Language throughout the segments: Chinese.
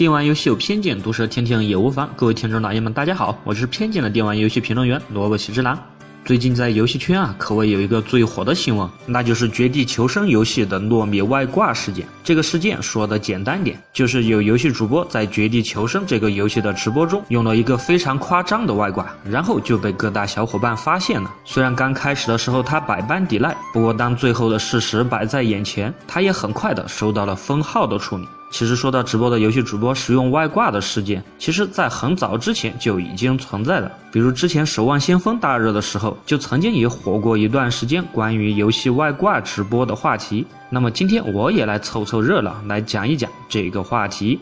电玩游戏有偏见，毒舌听听也无妨。各位听众老爷们，大家好，我是偏见的电玩游戏评论员萝卜喜之郎。最近在游戏圈啊，可谓有一个最火的新闻，那就是《绝地求生》游戏的糯米外挂事件。这个事件说的简单点，就是有游戏主播在《绝地求生》这个游戏的直播中用了一个非常夸张的外挂，然后就被各大小伙伴发现了。虽然刚开始的时候他百般抵赖，不过当最后的事实摆在眼前，他也很快的收到了封号的处理。其实说到直播的游戏主播使用外挂的事件，其实在很早之前就已经存在了。比如之前《守望先锋》大热的时候，就曾经也火过一段时间关于游戏外挂直播的话题。那么今天我也来凑凑热闹，来讲一讲这个话题。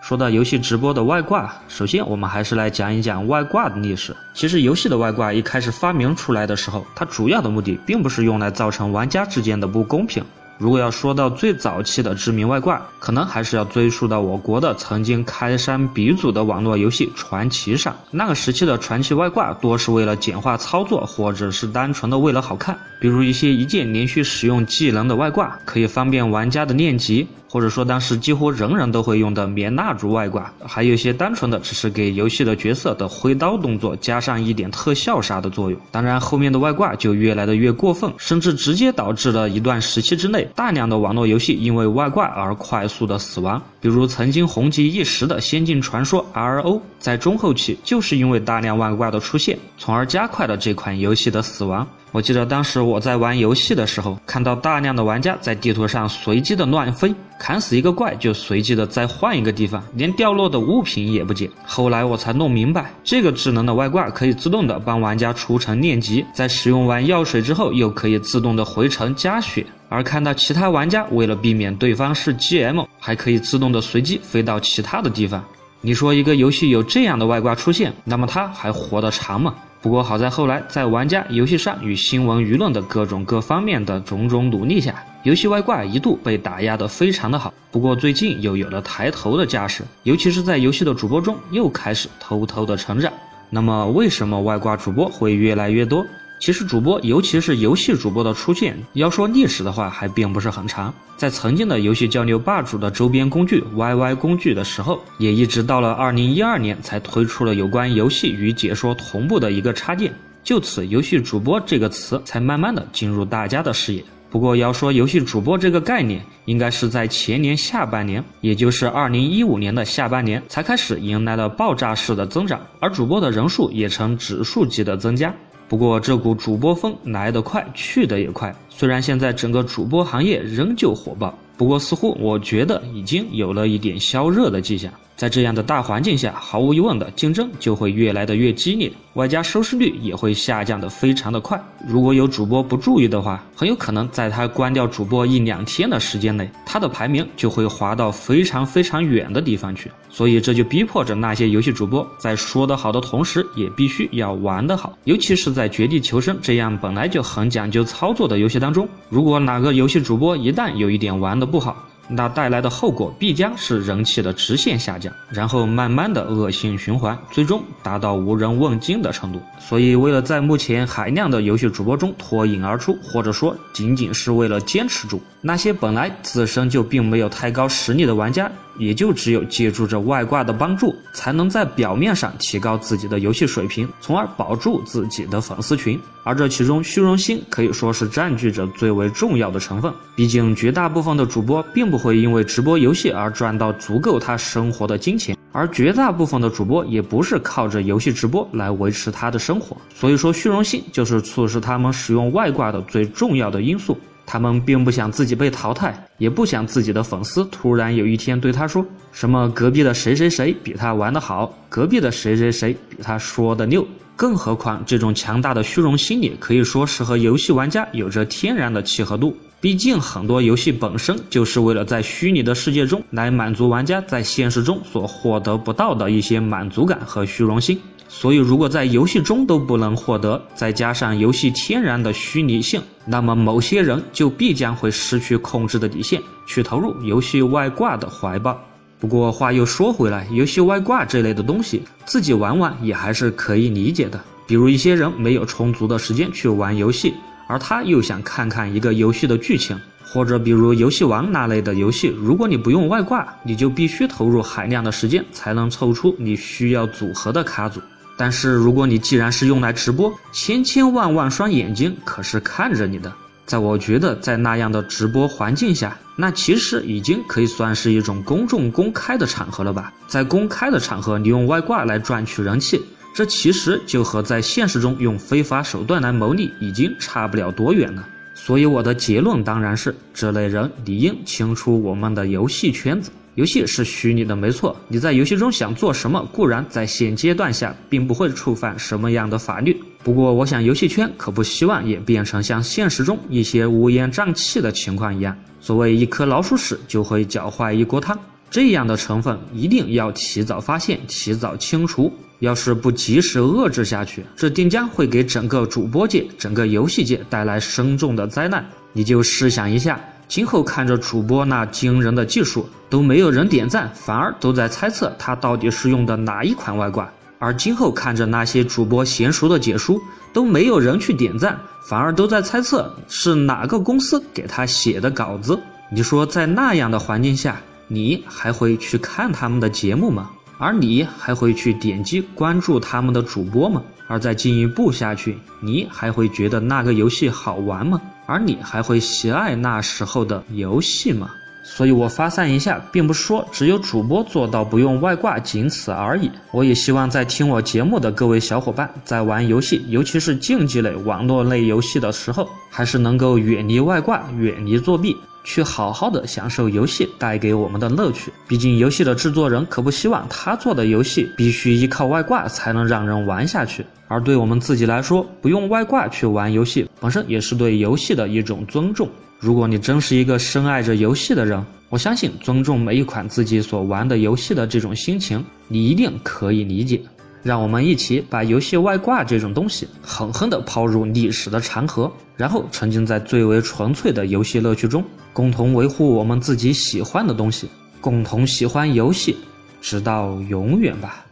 说到游戏直播的外挂，首先我们还是来讲一讲外挂的历史。其实游戏的外挂一开始发明出来的时候，它主要的目的并不是用来造成玩家之间的不公平。如果要说到最早期的知名外挂，可能还是要追溯到我国的曾经开山鼻祖的网络游戏《传奇》上。那个时期的传奇外挂多是为了简化操作，或者是单纯的为了好看。比如一些一键连续使用技能的外挂，可以方便玩家的练级。或者说，当时几乎人人都会用的棉蜡烛外挂，还有一些单纯的只是给游戏的角色的挥刀动作加上一点特效啥的作用。当然，后面的外挂就越来的越过分，甚至直接导致了一段时期之内大量的网络游戏因为外挂而快速的死亡。比如曾经红极一时的《仙境传说 RO》，在中后期就是因为大量外挂的出现，从而加快了这款游戏的死亡。我记得当时我在玩游戏的时候，看到大量的玩家在地图上随机的乱飞，砍死一个怪就随机的再换一个地方，连掉落的物品也不捡。后来我才弄明白，这个智能的外挂可以自动的帮玩家除城练级，在使用完药水之后，又可以自动的回城加血。而看到其他玩家为了避免对方是 GM，还可以自动的随机飞到其他的地方。你说一个游戏有这样的外挂出现，那么它还活得长吗？不过好在后来在玩家、游戏上与新闻舆论的各种各方面的种种努力下，游戏外挂一度被打压得非常的好。不过最近又有了抬头的架势，尤其是在游戏的主播中又开始偷偷的成长。那么为什么外挂主播会越来越多？其实主播，尤其是游戏主播的出现，要说历史的话，还并不是很长。在曾经的游戏交流霸主的周边工具 YY 工具的时候，也一直到了二零一二年才推出了有关游戏与解说同步的一个插件，就此“游戏主播”这个词才慢慢的进入大家的视野。不过要说游戏主播这个概念，应该是在前年下半年，也就是二零一五年的下半年，才开始迎来了爆炸式的增长，而主播的人数也呈指数级的增加。不过这股主播风来得快，去得也快。虽然现在整个主播行业仍旧火爆，不过似乎我觉得已经有了一点消热的迹象。在这样的大环境下，毫无疑问的竞争就会越来的越激烈。外加收视率也会下降的非常的快。如果有主播不注意的话，很有可能在他关掉主播一两天的时间内，他的排名就会滑到非常非常远的地方去。所以这就逼迫着那些游戏主播在说得好的同时，也必须要玩得好。尤其是在绝地求生这样本来就很讲究操作的游戏当中，如果哪个游戏主播一旦有一点玩得不好，那带来的后果必将是人气的直线下降，然后慢慢的恶性循环，最终达到无人问津的程度。所以，为了在目前海量的游戏主播中脱颖而出，或者说仅仅是为了坚持住，那些本来自身就并没有太高实力的玩家，也就只有借助着外挂的帮助，才能在表面上提高自己的游戏水平，从而保住自己的粉丝群。而这其中，虚荣心可以说是占据着最为重要的成分。毕竟，绝大部分的主播并不会因为直播游戏而赚到足够他生活的金钱。而绝大部分的主播也不是靠着游戏直播来维持他的生活，所以说虚荣心就是促使他们使用外挂的最重要的因素。他们并不想自己被淘汰，也不想自己的粉丝突然有一天对他说什么隔壁的谁谁谁比他玩得好，隔壁的谁谁谁比他说的溜。更何况，这种强大的虚荣心理可以说是和游戏玩家有着天然的契合度。毕竟，很多游戏本身就是为了在虚拟的世界中来满足玩家在现实中所获得不到的一些满足感和虚荣心。所以，如果在游戏中都不能获得，再加上游戏天然的虚拟性，那么某些人就必将会失去控制的底线，去投入游戏外挂的怀抱。不过话又说回来，游戏外挂这类的东西，自己玩玩也还是可以理解的。比如一些人没有充足的时间去玩游戏，而他又想看看一个游戏的剧情，或者比如游戏王那类的游戏，如果你不用外挂，你就必须投入海量的时间才能凑出你需要组合的卡组。但是如果你既然是用来直播，千千万万双眼睛可是看着你的。在我觉得，在那样的直播环境下，那其实已经可以算是一种公众公开的场合了吧？在公开的场合，你用外挂来赚取人气，这其实就和在现实中用非法手段来牟利已经差不了多远了。所以我的结论当然是，这类人理应清除我们的游戏圈子。游戏是虚拟的，没错。你在游戏中想做什么，固然在现阶段下并不会触犯什么样的法律。不过，我想游戏圈可不希望演变成像现实中一些乌烟瘴气的情况一样。所谓一颗老鼠屎就会搅坏一锅汤，这样的成分一定要提早发现，提早清除。要是不及时遏制下去，这定将会给整个主播界、整个游戏界带来深重的灾难。你就试想一下。今后看着主播那惊人的技术都没有人点赞，反而都在猜测他到底是用的哪一款外挂；而今后看着那些主播娴熟的解书都没有人去点赞，反而都在猜测是哪个公司给他写的稿子。你说在那样的环境下，你还会去看他们的节目吗？而你还会去点击关注他们的主播吗？而再进一步下去，你还会觉得那个游戏好玩吗？而你还会喜爱那时候的游戏吗？所以我发散一下，并不说只有主播做到不用外挂，仅此而已。我也希望在听我节目的各位小伙伴，在玩游戏，尤其是竞技类、网络类游戏的时候，还是能够远离外挂，远离作弊。去好好的享受游戏带给我们的乐趣。毕竟游戏的制作人可不希望他做的游戏必须依靠外挂才能让人玩下去。而对我们自己来说，不用外挂去玩游戏，本身也是对游戏的一种尊重。如果你真是一个深爱着游戏的人，我相信尊重每一款自己所玩的游戏的这种心情，你一定可以理解。让我们一起把游戏外挂这种东西狠狠地抛入历史的长河，然后沉浸在最为纯粹的游戏乐趣中，共同维护我们自己喜欢的东西，共同喜欢游戏，直到永远吧。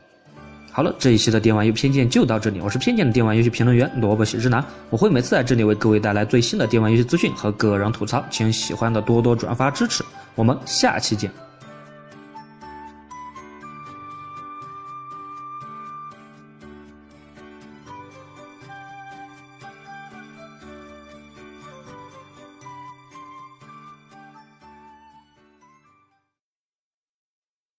好了，这一期的电玩游戏偏见就到这里，我是偏见的电玩游戏评论员萝卜喜之男，我会每次在这里为各位带来最新的电玩游戏资讯和个人吐槽，请喜欢的多多转发支持，我们下期见。